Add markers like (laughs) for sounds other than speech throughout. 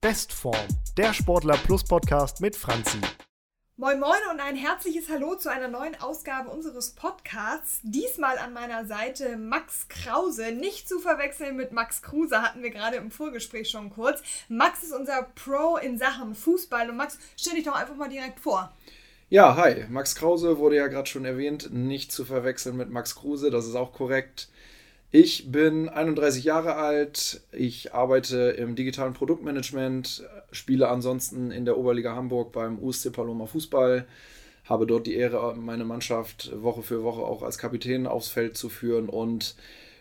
Bestform, der Sportler Plus Podcast mit Franzi. Moin Moin und ein herzliches Hallo zu einer neuen Ausgabe unseres Podcasts. Diesmal an meiner Seite Max Krause. Nicht zu verwechseln mit Max Kruse, hatten wir gerade im Vorgespräch schon kurz. Max ist unser Pro in Sachen Fußball. Und Max, stell dich doch einfach mal direkt vor. Ja, hi. Max Krause wurde ja gerade schon erwähnt. Nicht zu verwechseln mit Max Kruse, das ist auch korrekt. Ich bin 31 Jahre alt, ich arbeite im digitalen Produktmanagement, spiele ansonsten in der Oberliga Hamburg beim USC Paloma Fußball, habe dort die Ehre, meine Mannschaft Woche für Woche auch als Kapitän aufs Feld zu führen und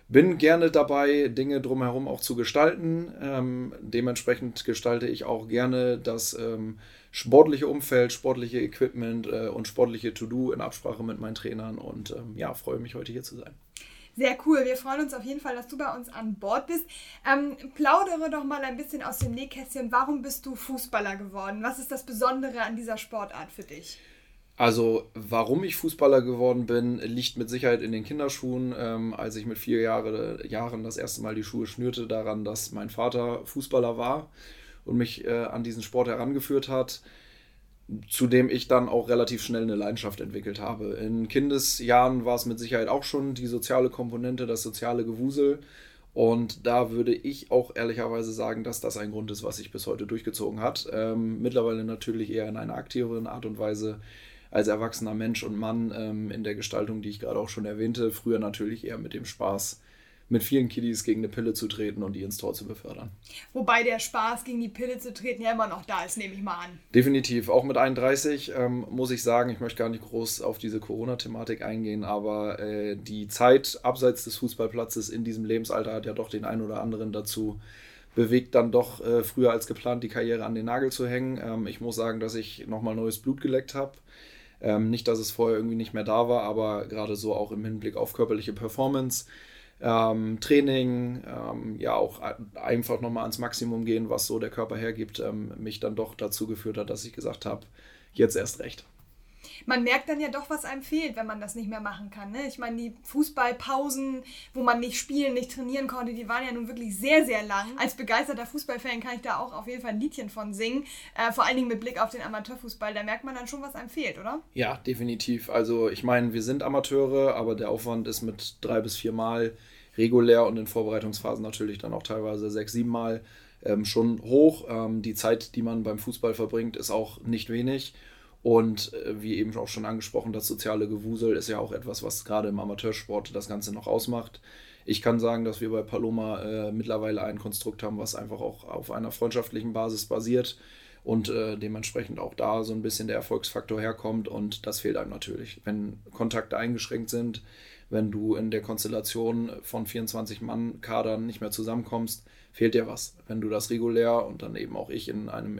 bin gerne dabei, Dinge drumherum auch zu gestalten. Ähm, dementsprechend gestalte ich auch gerne das ähm, sportliche Umfeld, sportliche Equipment äh, und sportliche To-Do in Absprache mit meinen Trainern und ähm, ja, freue mich heute hier zu sein. Sehr cool. Wir freuen uns auf jeden Fall, dass du bei uns an Bord bist. Ähm, plaudere doch mal ein bisschen aus dem Nähkästchen. Warum bist du Fußballer geworden? Was ist das Besondere an dieser Sportart für dich? Also, warum ich Fußballer geworden bin, liegt mit Sicherheit in den Kinderschuhen. Ähm, als ich mit vier Jahre, Jahren das erste Mal die Schuhe schnürte, daran, dass mein Vater Fußballer war und mich äh, an diesen Sport herangeführt hat zu dem ich dann auch relativ schnell eine Leidenschaft entwickelt habe. In Kindesjahren war es mit Sicherheit auch schon die soziale Komponente, das soziale Gewusel. Und da würde ich auch ehrlicherweise sagen, dass das ein Grund ist, was sich bis heute durchgezogen hat. Ähm, mittlerweile natürlich eher in einer aktiveren Art und Weise als erwachsener Mensch und Mann ähm, in der Gestaltung, die ich gerade auch schon erwähnte. Früher natürlich eher mit dem Spaß, mit vielen Kiddies gegen eine Pille zu treten und die ins Tor zu befördern. Wobei der Spaß gegen die Pille zu treten ja immer noch da ist, nehme ich mal an. Definitiv. Auch mit 31 ähm, muss ich sagen, ich möchte gar nicht groß auf diese Corona-Thematik eingehen, aber äh, die Zeit abseits des Fußballplatzes in diesem Lebensalter hat ja doch den einen oder anderen dazu bewegt, dann doch äh, früher als geplant die Karriere an den Nagel zu hängen. Ähm, ich muss sagen, dass ich nochmal neues Blut geleckt habe. Ähm, nicht, dass es vorher irgendwie nicht mehr da war, aber gerade so auch im Hinblick auf körperliche Performance ähm, Training, ähm, ja auch einfach nochmal ans Maximum gehen, was so der Körper hergibt, ähm, mich dann doch dazu geführt hat, dass ich gesagt habe, jetzt erst recht man merkt dann ja doch, was einem fehlt, wenn man das nicht mehr machen kann. Ne? Ich meine, die Fußballpausen, wo man nicht spielen, nicht trainieren konnte, die waren ja nun wirklich sehr, sehr lang. Als begeisterter Fußballfan kann ich da auch auf jeden Fall ein Liedchen von singen. Äh, vor allen Dingen mit Blick auf den Amateurfußball. Da merkt man dann schon, was einem fehlt, oder? Ja, definitiv. Also ich meine, wir sind Amateure, aber der Aufwand ist mit drei bis vier Mal regulär und in Vorbereitungsphasen natürlich dann auch teilweise sechs, sieben Mal ähm, schon hoch. Ähm, die Zeit, die man beim Fußball verbringt, ist auch nicht wenig. Und äh, wie eben auch schon angesprochen, das soziale Gewusel ist ja auch etwas, was gerade im Amateursport das Ganze noch ausmacht. Ich kann sagen, dass wir bei Paloma äh, mittlerweile ein Konstrukt haben, was einfach auch auf einer freundschaftlichen Basis basiert und äh, dementsprechend auch da so ein bisschen der Erfolgsfaktor herkommt und das fehlt einem natürlich. Wenn Kontakte eingeschränkt sind, wenn du in der Konstellation von 24 Mann Kadern nicht mehr zusammenkommst, fehlt dir was. Wenn du das regulär und dann eben auch ich in einem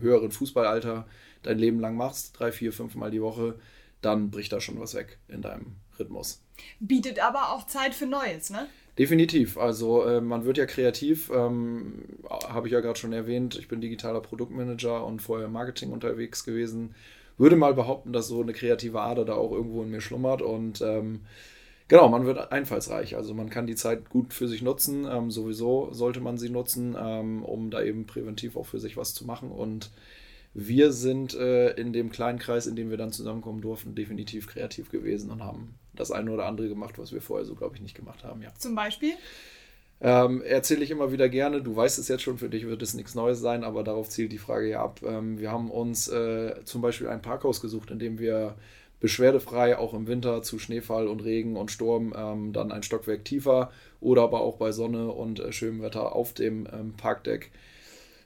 höheren Fußballalter dein Leben lang machst, drei, vier, fünf Mal die Woche, dann bricht da schon was weg in deinem Rhythmus. Bietet aber auch Zeit für Neues, ne? Definitiv. Also äh, man wird ja kreativ, ähm, habe ich ja gerade schon erwähnt. Ich bin digitaler Produktmanager und vorher im Marketing unterwegs gewesen. Würde mal behaupten, dass so eine kreative Ader da auch irgendwo in mir schlummert und ähm, genau, man wird einfallsreich. Also man kann die Zeit gut für sich nutzen. Ähm, sowieso sollte man sie nutzen, ähm, um da eben präventiv auch für sich was zu machen und wir sind äh, in dem kleinen Kreis, in dem wir dann zusammenkommen durften, definitiv kreativ gewesen und haben das eine oder andere gemacht, was wir vorher so, glaube ich, nicht gemacht haben. Ja. Zum Beispiel? Ähm, erzähle ich immer wieder gerne. Du weißt es jetzt schon, für dich wird es nichts Neues sein, aber darauf zielt die Frage ja ab. Ähm, wir haben uns äh, zum Beispiel ein Parkhaus gesucht, in dem wir beschwerdefrei auch im Winter zu Schneefall und Regen und Sturm ähm, dann ein Stockwerk tiefer oder aber auch bei Sonne und äh, schönem Wetter auf dem ähm, Parkdeck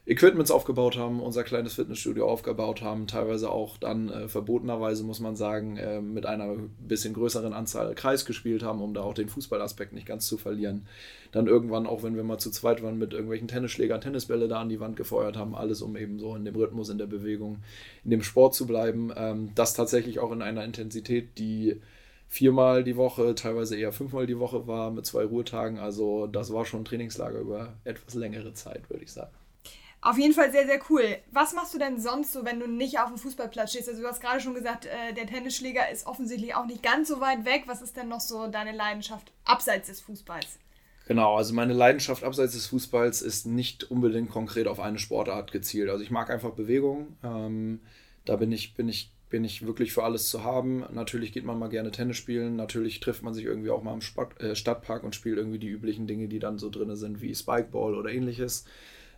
Equipments aufgebaut haben, unser kleines Fitnessstudio aufgebaut haben, teilweise auch dann äh, verbotenerweise, muss man sagen, äh, mit einer bisschen größeren Anzahl Kreis gespielt haben, um da auch den Fußballaspekt nicht ganz zu verlieren. Dann irgendwann, auch wenn wir mal zu zweit waren, mit irgendwelchen Tennisschlägern Tennisbälle da an die Wand gefeuert haben, alles um eben so in dem Rhythmus, in der Bewegung, in dem Sport zu bleiben. Ähm, das tatsächlich auch in einer Intensität, die viermal die Woche, teilweise eher fünfmal die Woche war, mit zwei Ruhetagen. Also das war schon ein Trainingslager über etwas längere Zeit, würde ich sagen. Auf jeden Fall sehr, sehr cool. Was machst du denn sonst so, wenn du nicht auf dem Fußballplatz stehst? Also du hast gerade schon gesagt, äh, der Tennisschläger ist offensichtlich auch nicht ganz so weit weg. Was ist denn noch so deine Leidenschaft abseits des Fußballs? Genau, also meine Leidenschaft abseits des Fußballs ist nicht unbedingt konkret auf eine Sportart gezielt. Also ich mag einfach Bewegung. Ähm, da bin ich, bin ich bin ich wirklich für alles zu haben. Natürlich geht man mal gerne Tennis spielen, natürlich trifft man sich irgendwie auch mal im Sport, äh, Stadtpark und spielt irgendwie die üblichen Dinge, die dann so drin sind, wie Spikeball oder ähnliches.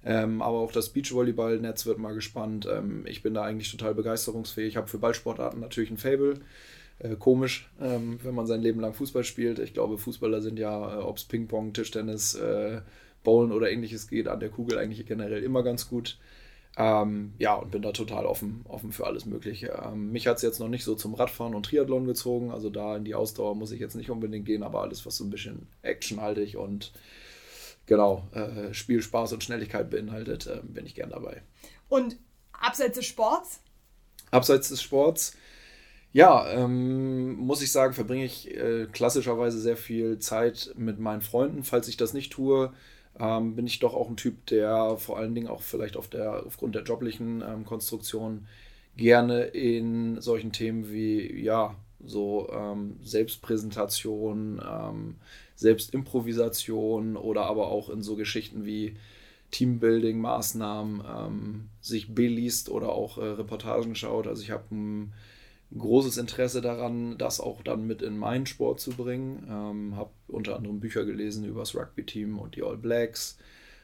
Ähm, aber auch das Beachvolleyball-Netz wird mal gespannt. Ähm, ich bin da eigentlich total begeisterungsfähig. Ich habe für Ballsportarten natürlich ein Fable. Äh, komisch, ähm, wenn man sein Leben lang Fußball spielt. Ich glaube, Fußballer sind ja, äh, ob es Ping-Pong, Tischtennis, äh, Bowlen oder ähnliches geht, an der Kugel eigentlich generell immer ganz gut. Ähm, ja, und bin da total offen, offen für alles Mögliche. Ähm, mich hat es jetzt noch nicht so zum Radfahren und Triathlon gezogen, also da in die Ausdauer muss ich jetzt nicht unbedingt gehen, aber alles, was so ein bisschen actionhaltig und genau, äh, Spiel, Spaß und Schnelligkeit beinhaltet, äh, bin ich gern dabei. Und abseits des Sports? Abseits des Sports, ja, ähm, muss ich sagen, verbringe ich äh, klassischerweise sehr viel Zeit mit meinen Freunden. Falls ich das nicht tue, ähm, bin ich doch auch ein Typ, der vor allen Dingen auch vielleicht auf der, aufgrund der joblichen ähm, Konstruktion gerne in solchen Themen wie, ja, so ähm, Selbstpräsentation, ähm, Selbstimprovisation oder aber auch in so Geschichten wie Teambuilding-Maßnahmen ähm, sich beliest oder auch äh, Reportagen schaut. Also ich habe ein großes Interesse daran, das auch dann mit in meinen Sport zu bringen. Ähm, habe unter anderem Bücher gelesen über das Rugby-Team und die All Blacks.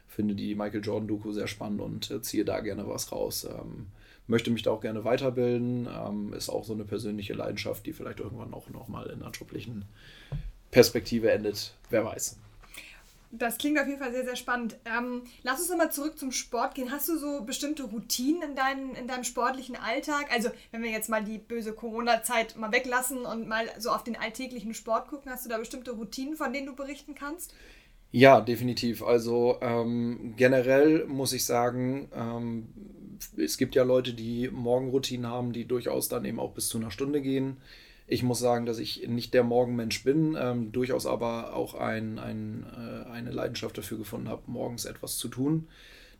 Finde die Michael Jordan-Doku sehr spannend und äh, ziehe da gerne was raus. Ähm, möchte mich da auch gerne weiterbilden. Ähm, ist auch so eine persönliche Leidenschaft, die vielleicht irgendwann auch nochmal in joblichen Perspektive endet. Wer weiß. Das klingt auf jeden Fall sehr, sehr spannend. Ähm, lass uns nochmal zurück zum Sport gehen. Hast du so bestimmte Routinen in, dein, in deinem sportlichen Alltag? Also, wenn wir jetzt mal die böse Corona-Zeit mal weglassen und mal so auf den alltäglichen Sport gucken, hast du da bestimmte Routinen, von denen du berichten kannst? Ja, definitiv. Also ähm, generell muss ich sagen, ähm, es gibt ja Leute, die Morgenroutinen haben, die durchaus dann eben auch bis zu einer Stunde gehen. Ich muss sagen, dass ich nicht der Morgenmensch bin, ähm, durchaus aber auch ein, ein, äh, eine Leidenschaft dafür gefunden habe, morgens etwas zu tun.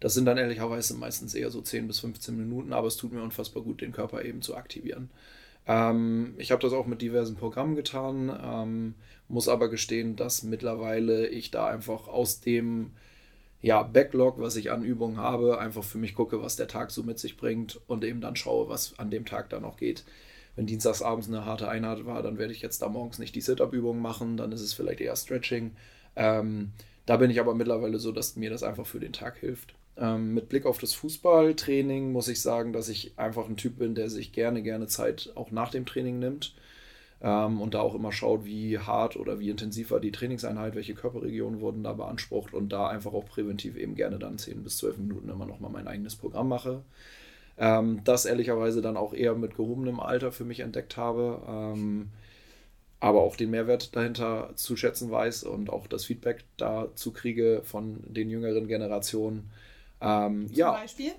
Das sind dann ehrlicherweise meistens eher so 10 bis 15 Minuten, aber es tut mir unfassbar gut, den Körper eben zu aktivieren. Ähm, ich habe das auch mit diversen Programmen getan, ähm, muss aber gestehen, dass mittlerweile ich da einfach aus dem ja, Backlog, was ich an Übungen habe, einfach für mich gucke, was der Tag so mit sich bringt und eben dann schaue, was an dem Tag dann noch geht wenn dienstagsabends eine harte Einheit war, dann werde ich jetzt da morgens nicht die Sit-Up-Übungen machen, dann ist es vielleicht eher Stretching. Ähm, da bin ich aber mittlerweile so, dass mir das einfach für den Tag hilft. Ähm, mit Blick auf das Fußballtraining muss ich sagen, dass ich einfach ein Typ bin, der sich gerne, gerne Zeit auch nach dem Training nimmt ähm, und da auch immer schaut, wie hart oder wie intensiv war die Trainingseinheit, welche Körperregionen wurden da beansprucht und da einfach auch präventiv eben gerne dann 10 bis 12 Minuten immer nochmal mein eigenes Programm mache ähm, das ehrlicherweise dann auch eher mit gehobenem Alter für mich entdeckt habe. Ähm, aber auch den Mehrwert dahinter zu schätzen weiß und auch das Feedback dazu kriege von den jüngeren Generationen. Ähm, Zum ja, Beispiel?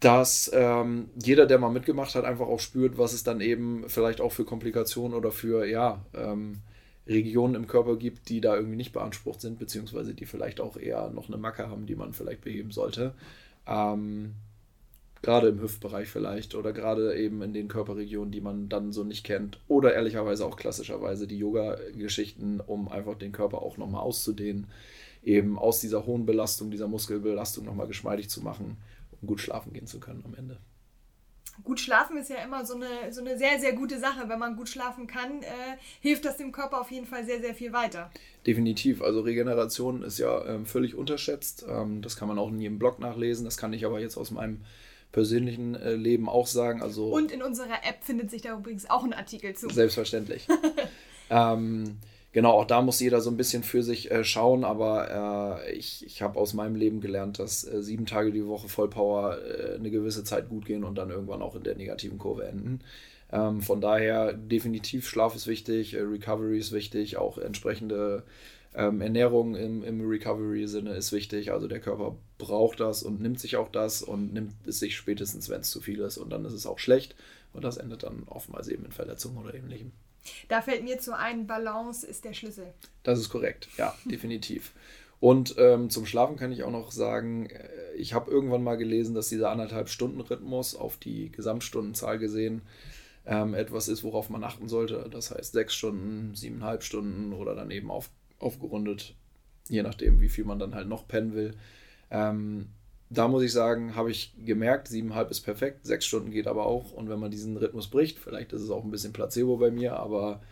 Dass ähm, jeder, der mal mitgemacht hat, einfach auch spürt, was es dann eben vielleicht auch für Komplikationen oder für, ja, ähm, Regionen im Körper gibt, die da irgendwie nicht beansprucht sind, beziehungsweise die vielleicht auch eher noch eine Macke haben, die man vielleicht beheben sollte. Ähm, Gerade im Hüftbereich vielleicht oder gerade eben in den Körperregionen, die man dann so nicht kennt. Oder ehrlicherweise auch klassischerweise die Yoga-Geschichten, um einfach den Körper auch nochmal auszudehnen. Eben aus dieser hohen Belastung, dieser Muskelbelastung nochmal geschmeidig zu machen, um gut schlafen gehen zu können am Ende. Gut schlafen ist ja immer so eine, so eine sehr, sehr gute Sache. Wenn man gut schlafen kann, äh, hilft das dem Körper auf jeden Fall sehr, sehr viel weiter. Definitiv. Also Regeneration ist ja ähm, völlig unterschätzt. Ähm, das kann man auch in jedem Blog nachlesen. Das kann ich aber jetzt aus meinem persönlichen äh, Leben auch sagen. Also, Und in unserer App findet sich da übrigens auch ein Artikel zu. Selbstverständlich. (laughs) ähm, genau, auch da muss jeder so ein bisschen für sich äh, schauen, aber äh, ich, ich habe aus meinem Leben gelernt, dass äh, sieben Tage die Woche Vollpower äh, eine gewisse Zeit gut gehen und dann irgendwann auch in der negativen Kurve enden. Ähm, von daher definitiv Schlaf ist wichtig, äh, Recovery ist wichtig, auch entsprechende ähm, Ernährung im, im Recovery-Sinne ist wichtig. Also der Körper braucht das und nimmt sich auch das und nimmt es sich spätestens, wenn es zu viel ist. Und dann ist es auch schlecht. Und das endet dann oftmals eben in Verletzungen oder ähnlichem. Da fällt mir zu ein, Balance ist der Schlüssel. Das ist korrekt, ja, (laughs) definitiv. Und ähm, zum Schlafen kann ich auch noch sagen, äh, ich habe irgendwann mal gelesen, dass dieser anderthalb Stunden Rhythmus auf die Gesamtstundenzahl gesehen ähm, etwas ist, worauf man achten sollte. Das heißt sechs Stunden, siebeneinhalb Stunden oder dann eben auf aufgerundet je nachdem, wie viel man dann halt noch pennen will. Ähm, da muss ich sagen, habe ich gemerkt, siebeneinhalb ist perfekt, sechs Stunden geht aber auch. Und wenn man diesen Rhythmus bricht, vielleicht ist es auch ein bisschen Placebo bei mir, aber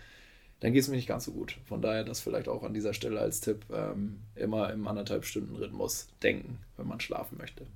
dann geht es mir nicht ganz so gut. Von daher das vielleicht auch an dieser Stelle als Tipp, ähm, immer im anderthalb Stunden Rhythmus denken, wenn man schlafen möchte.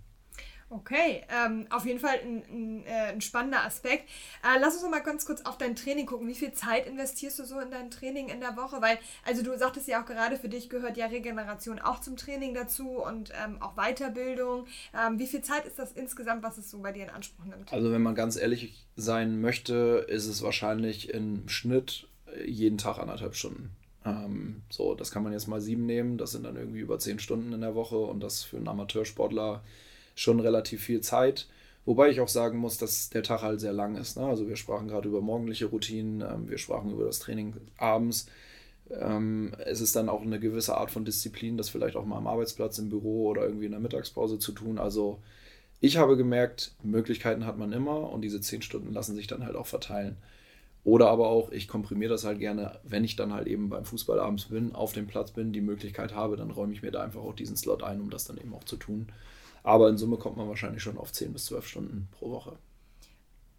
Okay, ähm, auf jeden Fall ein, ein, äh, ein spannender Aspekt. Äh, lass uns noch mal ganz kurz auf dein Training gucken. Wie viel Zeit investierst du so in dein Training in der Woche? Weil, also du sagtest ja auch gerade, für dich gehört ja Regeneration auch zum Training dazu und ähm, auch Weiterbildung. Ähm, wie viel Zeit ist das insgesamt, was es so bei dir in Anspruch nimmt? Also wenn man ganz ehrlich sein möchte, ist es wahrscheinlich im Schnitt jeden Tag anderthalb Stunden. Ähm, so, das kann man jetzt mal sieben nehmen. Das sind dann irgendwie über zehn Stunden in der Woche und das für einen Amateursportler schon relativ viel Zeit. Wobei ich auch sagen muss, dass der Tag halt sehr lang ist. Ne? Also wir sprachen gerade über morgendliche Routinen, ähm, wir sprachen über das Training abends. Ähm, es ist dann auch eine gewisse Art von Disziplin, das vielleicht auch mal am Arbeitsplatz, im Büro oder irgendwie in der Mittagspause zu tun. Also ich habe gemerkt, Möglichkeiten hat man immer und diese zehn Stunden lassen sich dann halt auch verteilen. Oder aber auch, ich komprimiere das halt gerne, wenn ich dann halt eben beim Fußball abends bin, auf dem Platz bin, die Möglichkeit habe, dann räume ich mir da einfach auch diesen Slot ein, um das dann eben auch zu tun. Aber in Summe kommt man wahrscheinlich schon auf 10 bis 12 Stunden pro Woche.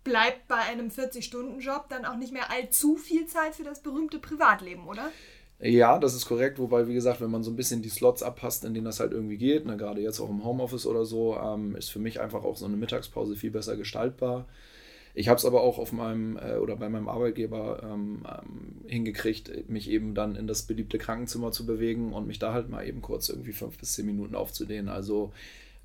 Bleibt bei einem 40-Stunden-Job dann auch nicht mehr allzu viel Zeit für das berühmte Privatleben, oder? Ja, das ist korrekt, wobei, wie gesagt, wenn man so ein bisschen die Slots abpasst, in denen das halt irgendwie geht, ne, gerade jetzt auch im Homeoffice oder so, ähm, ist für mich einfach auch so eine Mittagspause viel besser gestaltbar. Ich habe es aber auch auf meinem äh, oder bei meinem Arbeitgeber ähm, ähm, hingekriegt, mich eben dann in das beliebte Krankenzimmer zu bewegen und mich da halt mal eben kurz irgendwie fünf bis zehn Minuten aufzudehnen. Also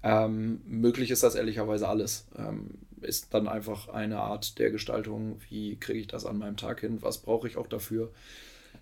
ähm, möglich ist das ehrlicherweise alles. Ähm, ist dann einfach eine Art der Gestaltung, wie kriege ich das an meinem Tag hin, was brauche ich auch dafür.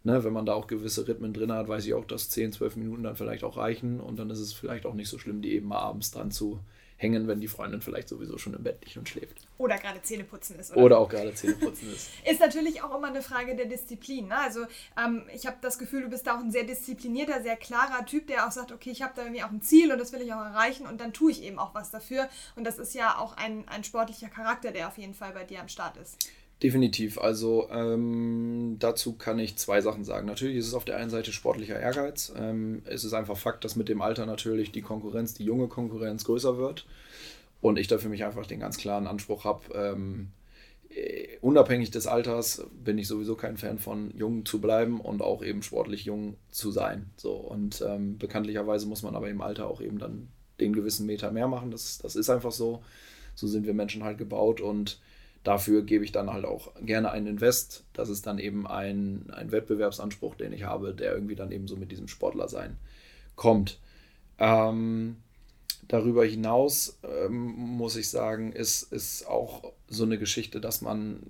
Ne, wenn man da auch gewisse Rhythmen drin hat, weiß ich auch, dass 10, 12 Minuten dann vielleicht auch reichen und dann ist es vielleicht auch nicht so schlimm, die eben mal abends dran zu hängen, wenn die Freundin vielleicht sowieso schon im Bett liegt und schläft. Oder gerade Zähneputzen ist. Oder, oder auch gerade Zähneputzen ist. (laughs) ist natürlich auch immer eine Frage der Disziplin. Ne? Also ähm, ich habe das Gefühl, du bist da auch ein sehr disziplinierter, sehr klarer Typ, der auch sagt, okay, ich habe da irgendwie auch ein Ziel und das will ich auch erreichen und dann tue ich eben auch was dafür. Und das ist ja auch ein, ein sportlicher Charakter, der auf jeden Fall bei dir am Start ist. Definitiv. Also ähm, dazu kann ich zwei Sachen sagen. Natürlich ist es auf der einen Seite sportlicher Ehrgeiz. Ähm, es ist einfach Fakt, dass mit dem Alter natürlich die Konkurrenz, die junge Konkurrenz größer wird. Und ich da für mich einfach den ganz klaren Anspruch habe, ähm, äh, unabhängig des Alters bin ich sowieso kein Fan von jung zu bleiben und auch eben sportlich jung zu sein. So und ähm, bekanntlicherweise muss man aber im Alter auch eben dann den gewissen Meter mehr machen. Das, das ist einfach so. So sind wir Menschen halt gebaut und dafür gebe ich dann halt auch gerne einen Invest. Das ist dann eben ein, ein Wettbewerbsanspruch, den ich habe, der irgendwie dann eben so mit diesem Sportlersein kommt. Ähm, darüber hinaus ähm, muss ich sagen, ist, ist auch so eine Geschichte, dass man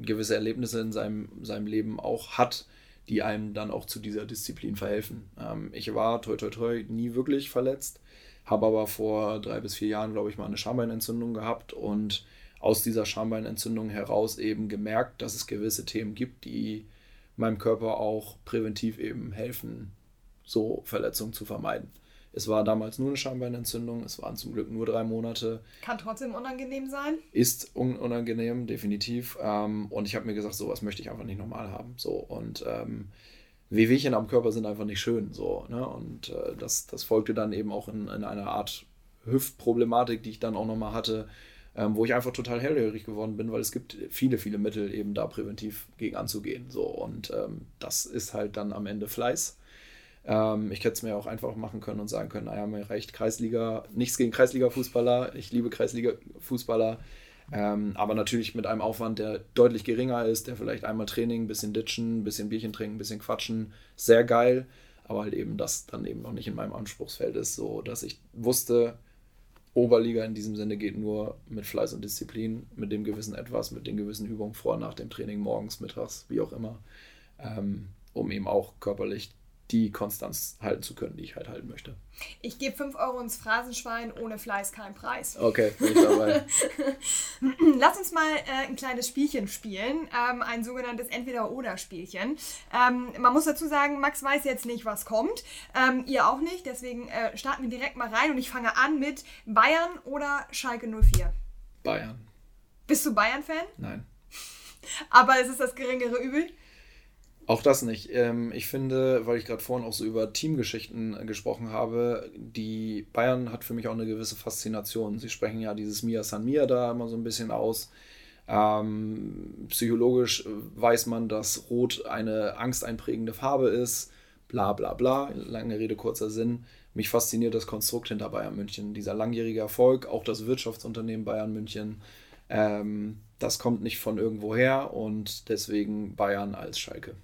gewisse Erlebnisse in seinem, seinem Leben auch hat, die einem dann auch zu dieser Disziplin verhelfen. Ähm, ich war toi toi toi nie wirklich verletzt, habe aber vor drei bis vier Jahren, glaube ich, mal eine Schambeinentzündung gehabt und aus dieser Schambeinentzündung heraus eben gemerkt, dass es gewisse Themen gibt, die meinem Körper auch präventiv eben helfen, so Verletzungen zu vermeiden. Es war damals nur eine Schambeinentzündung, es waren zum Glück nur drei Monate. Kann trotzdem unangenehm sein? Ist un unangenehm, definitiv. Ähm, und ich habe mir gesagt, sowas möchte ich einfach nicht normal haben. So und ähm, Wehwehchen am Körper sind einfach nicht schön. So, ne? Und äh, das, das folgte dann eben auch in, in einer Art Hüftproblematik, die ich dann auch nochmal hatte, ähm, wo ich einfach total hellhörig geworden bin, weil es gibt viele, viele Mittel, eben da präventiv gegen anzugehen. So, und ähm, das ist halt dann am Ende Fleiß. Ähm, ich hätte es mir auch einfach machen können und sagen können, naja, mir reicht Kreisliga, nichts gegen Kreisliga-Fußballer, ich liebe Kreisliga-Fußballer, ähm, aber natürlich mit einem Aufwand, der deutlich geringer ist, der vielleicht einmal Training, ein bisschen ditchen, ein bisschen Bierchen trinken, ein bisschen quatschen, sehr geil, aber halt eben das dann eben noch nicht in meinem Anspruchsfeld ist, so dass ich wusste, Oberliga in diesem Sinne geht nur mit Fleiß und Disziplin, mit dem gewissen Etwas, mit den gewissen Übungen vor, nach dem Training, morgens, mittags, wie auch immer, ähm, um eben auch körperlich die Konstanz halten zu können, die ich halt halten möchte. Ich gebe 5 Euro ins Phrasenschwein, ohne Fleiß kein Preis. Okay, bin ich dabei. (laughs) Lass uns mal äh, ein kleines Spielchen spielen, ähm, ein sogenanntes Entweder-Oder-Spielchen. Ähm, man muss dazu sagen, Max weiß jetzt nicht, was kommt, ähm, ihr auch nicht, deswegen äh, starten wir direkt mal rein und ich fange an mit Bayern oder Schalke 04. Bayern. Bist du Bayern-Fan? Nein. Aber es ist das geringere Übel? Auch das nicht. Ähm, ich finde, weil ich gerade vorhin auch so über Teamgeschichten äh, gesprochen habe, die Bayern hat für mich auch eine gewisse Faszination. Sie sprechen ja dieses Mia San Mia da immer so ein bisschen aus. Ähm, psychologisch weiß man, dass Rot eine angsteinprägende Farbe ist. Bla bla bla. Lange Rede, kurzer Sinn. Mich fasziniert das Konstrukt hinter Bayern München. Dieser langjährige Erfolg, auch das Wirtschaftsunternehmen Bayern München. Ähm, das kommt nicht von irgendwoher und deswegen Bayern als Schalke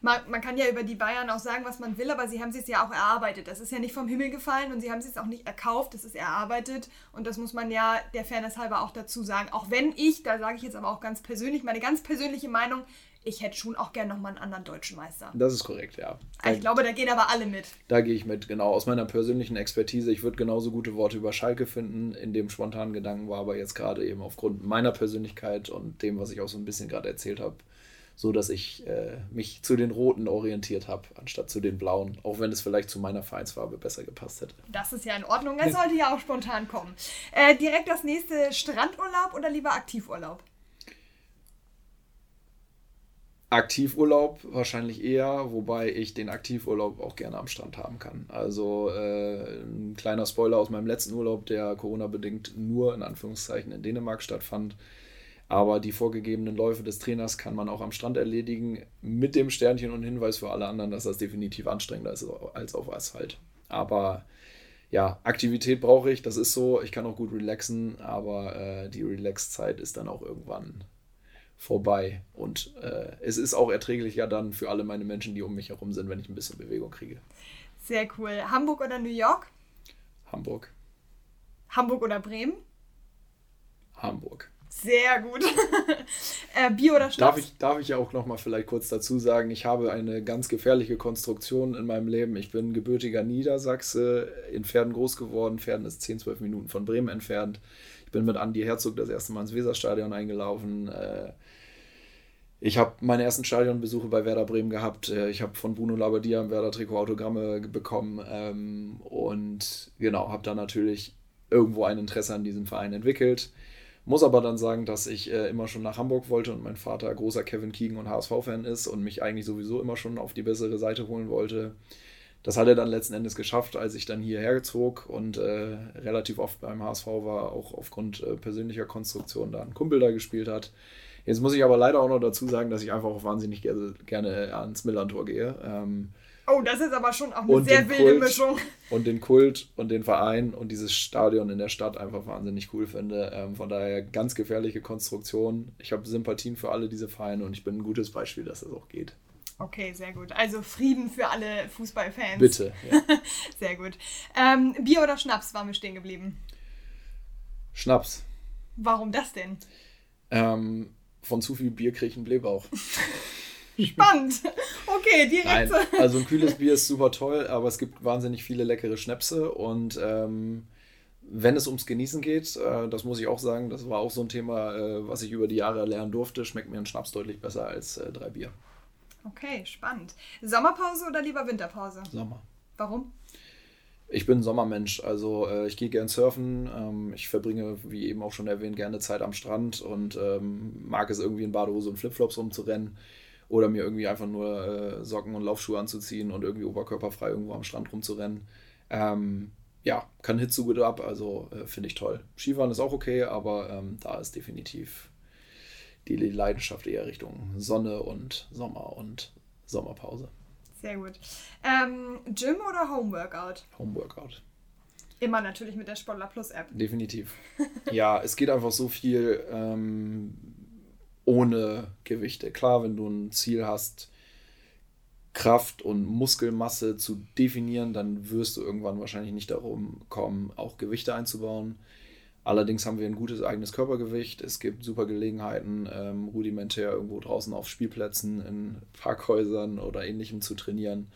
man, man kann ja über die Bayern auch sagen, was man will, aber sie haben es ja auch erarbeitet. Das ist ja nicht vom Himmel gefallen und sie haben es auch nicht erkauft, das ist erarbeitet und das muss man ja der Fairness halber auch dazu sagen. Auch wenn ich, da sage ich jetzt aber auch ganz persönlich, meine ganz persönliche Meinung, ich hätte schon auch gerne nochmal einen anderen deutschen Meister. Das ist korrekt, ja. Da, ich glaube, da gehen aber alle mit. Da gehe ich mit, genau. Aus meiner persönlichen Expertise. Ich würde genauso gute Worte über Schalke finden. In dem spontanen Gedanken war aber jetzt gerade eben aufgrund meiner Persönlichkeit und dem, was ich auch so ein bisschen gerade erzählt habe, so dass ich äh, mich zu den Roten orientiert habe, anstatt zu den Blauen, auch wenn es vielleicht zu meiner Vereinsfarbe besser gepasst hätte. Das ist ja in Ordnung, es sollte ja auch spontan kommen. Äh, direkt das nächste Strandurlaub oder lieber Aktivurlaub? Aktivurlaub wahrscheinlich eher, wobei ich den Aktivurlaub auch gerne am Strand haben kann. Also äh, ein kleiner Spoiler aus meinem letzten Urlaub, der Corona-bedingt nur in Anführungszeichen in Dänemark stattfand. Aber die vorgegebenen Läufe des Trainers kann man auch am Strand erledigen, mit dem Sternchen und Hinweis für alle anderen, dass das definitiv anstrengender ist als auf Asphalt. Aber ja, Aktivität brauche ich, das ist so. Ich kann auch gut relaxen, aber äh, die Relax-Zeit ist dann auch irgendwann vorbei. Und äh, es ist auch erträglicher dann für alle meine Menschen, die um mich herum sind, wenn ich ein bisschen Bewegung kriege. Sehr cool. Hamburg oder New York? Hamburg. Hamburg oder Bremen? Hamburg. Sehr gut. (laughs) äh, Bier oder Schnaps? Darf ich, darf ich ja auch noch mal vielleicht kurz dazu sagen, ich habe eine ganz gefährliche Konstruktion in meinem Leben. Ich bin gebürtiger Niedersachse, in Pferden groß geworden. Pferden ist 10, 12 Minuten von Bremen entfernt. Ich bin mit Andi Herzog das erste Mal ins Weserstadion eingelaufen. Äh, ich habe meine ersten Stadionbesuche bei Werder Bremen gehabt. Äh, ich habe von Bruno Labbadia im Werder-Trikot Autogramme bekommen ähm, und genau, habe da natürlich irgendwo ein Interesse an diesem Verein entwickelt. Muss aber dann sagen, dass ich äh, immer schon nach Hamburg wollte und mein Vater großer Kevin Keegan und HSV-Fan ist und mich eigentlich sowieso immer schon auf die bessere Seite holen wollte. Das hat er dann letzten Endes geschafft, als ich dann hierher zog und äh, relativ oft beim HSV war, auch aufgrund äh, persönlicher Konstruktion da ein Kumpel da gespielt hat. Jetzt muss ich aber leider auch noch dazu sagen, dass ich einfach auch wahnsinnig gerne, gerne ans Millantor gehe. Ähm, Oh, das ist aber schon auch eine sehr wilde Kult, Mischung. Und den Kult und den Verein und dieses Stadion in der Stadt einfach wahnsinnig cool finde. Ähm, von daher ganz gefährliche Konstruktion. Ich habe Sympathien für alle diese Vereine und ich bin ein gutes Beispiel, dass das auch geht. Okay, sehr gut. Also Frieden für alle Fußballfans. Bitte. Ja. (laughs) sehr gut. Ähm, Bier oder Schnaps war mir stehen geblieben? Schnaps. Warum das denn? Ähm, von zu viel Bier kriege ich einen Blähbauch. (laughs) (laughs) Spannend. Okay, direkt. Nein, also ein kühles Bier ist super toll, aber es gibt wahnsinnig viele leckere Schnäpse und ähm, wenn es ums Genießen geht, äh, das muss ich auch sagen, das war auch so ein Thema, äh, was ich über die Jahre lernen durfte, schmeckt mir ein Schnaps deutlich besser als äh, drei Bier. Okay, spannend. Sommerpause oder lieber Winterpause? Sommer. Warum? Ich bin ein Sommermensch, also äh, ich gehe gern surfen. Ähm, ich verbringe, wie eben auch schon erwähnt, gerne Zeit am Strand und ähm, mag es irgendwie in Badehose und Flipflops rumzurennen oder mir irgendwie einfach nur äh, Socken und Laufschuhe anzuziehen und irgendwie oberkörperfrei irgendwo am Strand rumzurennen. Ähm, ja, kann Hitze gut ab, also äh, finde ich toll. Skifahren ist auch okay, aber ähm, da ist definitiv die Leidenschaft eher Richtung Sonne und Sommer und Sommerpause. Sehr gut. Ähm, Gym oder Homeworkout? Homeworkout. Immer natürlich mit der Sportler Plus App. Definitiv. (laughs) ja, es geht einfach so viel. Ähm, ohne Gewichte. Klar, wenn du ein Ziel hast, Kraft und Muskelmasse zu definieren, dann wirst du irgendwann wahrscheinlich nicht darum kommen, auch Gewichte einzubauen. Allerdings haben wir ein gutes eigenes Körpergewicht. Es gibt super Gelegenheiten, ähm, rudimentär irgendwo draußen auf Spielplätzen, in Parkhäusern oder ähnlichem zu trainieren.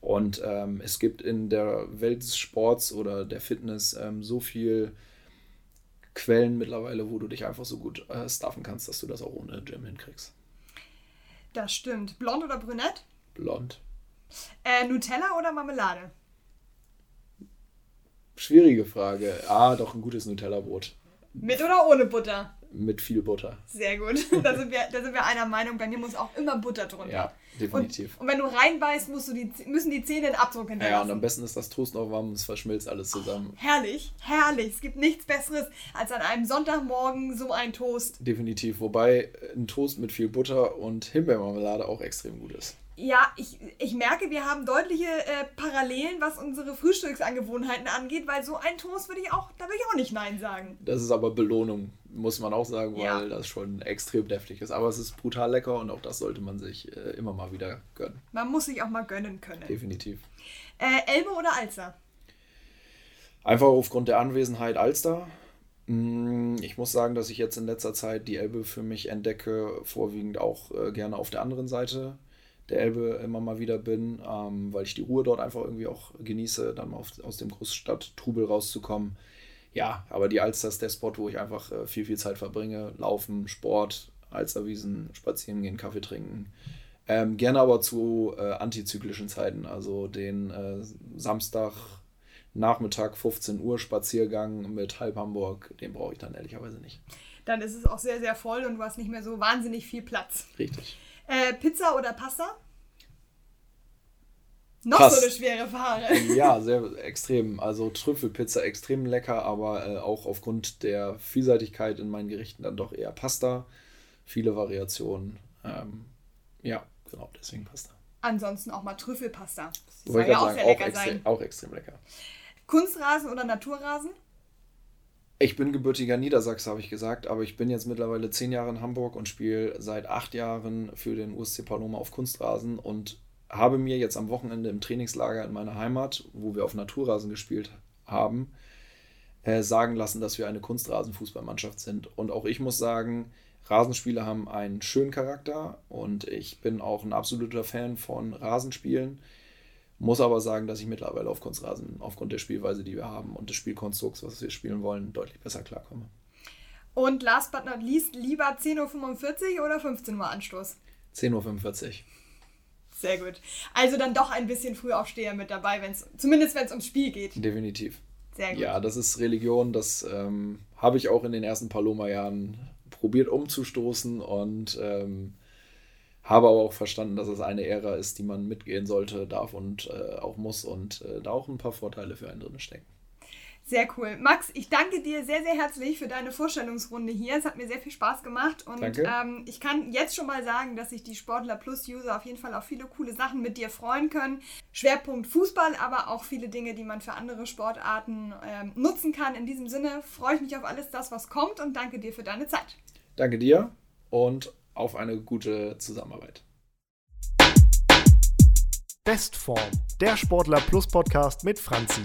Und ähm, es gibt in der Welt des Sports oder der Fitness ähm, so viel Quellen mittlerweile, wo du dich einfach so gut äh, staffen kannst, dass du das auch ohne Gym hinkriegst. Das stimmt. Blond oder brünett? Blond. Äh, Nutella oder Marmelade? Schwierige Frage. Ah, doch ein gutes Nutella-Brot. Mit oder ohne Butter? Mit viel Butter. Sehr gut. (laughs) Da sind, wir, da sind wir einer Meinung. Bei mir muss auch immer Butter drunter. Ja, definitiv. Und, und wenn du reinbeißt, musst du die, müssen die Zähne den Abdruck hinterlassen. Ja, und am besten ist das Toast noch warm und es verschmilzt alles zusammen. Herrlich, herrlich. Es gibt nichts Besseres als an einem Sonntagmorgen so ein Toast. Definitiv. Wobei ein Toast mit viel Butter und Himbeermarmelade auch extrem gut ist. Ja, ich, ich merke, wir haben deutliche äh, Parallelen, was unsere Frühstücksangewohnheiten angeht, weil so ein Toast würde ich auch, da würde ich auch nicht Nein sagen. Das ist aber Belohnung, muss man auch sagen, weil Ja. das schon extrem deftig ist. Aber es ist brutal lecker und auch das sollte man sich äh, immer mal wieder gönnen. Man muss sich auch mal gönnen können. Definitiv. Äh, Elbe oder Alster? Einfach aufgrund der Anwesenheit Alster. Mm, Ich muss sagen, dass ich jetzt in letzter Zeit die Elbe für mich entdecke, vorwiegend auch äh, gerne auf der anderen Seite der Elbe immer mal wieder bin, ähm, weil ich die Ruhe dort einfach irgendwie auch genieße, dann mal auf, aus dem Großstadttrubel rauszukommen. Ja, aber die Alster ist der Spot, wo ich einfach äh, viel, viel Zeit verbringe. Laufen, Sport, Alsterwiesen, spazieren gehen, Kaffee trinken. Ähm, gerne aber zu äh, antizyklischen Zeiten, also den äh, Samstag Nachmittag 15 Uhr Spaziergang mit halb Hamburg, den brauche ich dann ehrlicherweise nicht. Dann ist es auch sehr, sehr voll und du hast nicht mehr so wahnsinnig viel Platz. Richtig. Äh, Pizza oder Pasta? Noch Pass. so eine schwere Frage. (laughs) Ja, (laughs) sehr extrem. Also Trüffelpizza extrem lecker, aber äh, auch aufgrund der Vielseitigkeit in meinen Gerichten dann doch eher Pasta. Viele Variationen. Ähm, ja, genau, deswegen Pasta. Ansonsten auch mal Trüffelpasta. Das soll Wollte ja auch sehr sagen, auch lecker extrem, sein. auch extrem lecker. Kunstrasen oder Naturrasen? Ich bin gebürtiger Niedersachse, habe ich gesagt, aber ich bin jetzt mittlerweile zehn Jahre in Hamburg und spiele seit acht Jahren für den USC Paloma auf Kunstrasen und habe mir jetzt am Wochenende im Trainingslager in meiner Heimat, wo wir auf Naturrasen gespielt haben, äh, sagen lassen, dass wir eine Kunstrasenfußballmannschaft sind. Und auch ich muss sagen, Rasenspiele haben einen schönen Charakter und ich bin auch ein absoluter Fan von Rasenspielen. Muss aber sagen, dass ich mittlerweile auf Kunstrasen aufgrund der Spielweise, die wir haben und des Spielkonstrukts, was wir spielen wollen, deutlich besser klarkomme. Und last but not least, lieber 10.45 Uhr oder 15 Uhr Anstoß? 10.45 Uhr. Sehr gut. Also dann doch ein bisschen Frühaufsteher mit dabei, wenn's, zumindest wenn es ums Spiel geht. Definitiv. Sehr gut. Ja, das ist Religion, das ähm, habe ich auch in den ersten Paloma-Jahren probiert umzustoßen und ähm, habe aber auch verstanden, dass es eine Ära ist, die man mitgehen sollte, darf und äh, auch muss und äh, da auch ein paar Vorteile für einen drin stecken. Sehr cool. Max, ich danke dir sehr, sehr herzlich für deine Vorstellungsrunde hier. Es hat mir sehr viel Spaß gemacht und ähm, ich kann jetzt schon mal sagen, dass sich die Sportler Plus User auf jeden Fall auf viele coole Sachen mit dir freuen können. Schwerpunkt Fußball, aber auch viele Dinge, die man für andere Sportarten ähm, nutzen kann. In diesem Sinne freue ich mich auf alles das, was kommt und danke dir für deine Zeit. Danke dir und auf eine gute Zusammenarbeit. Bestform, der Sportler Plus Podcast mit Franzi.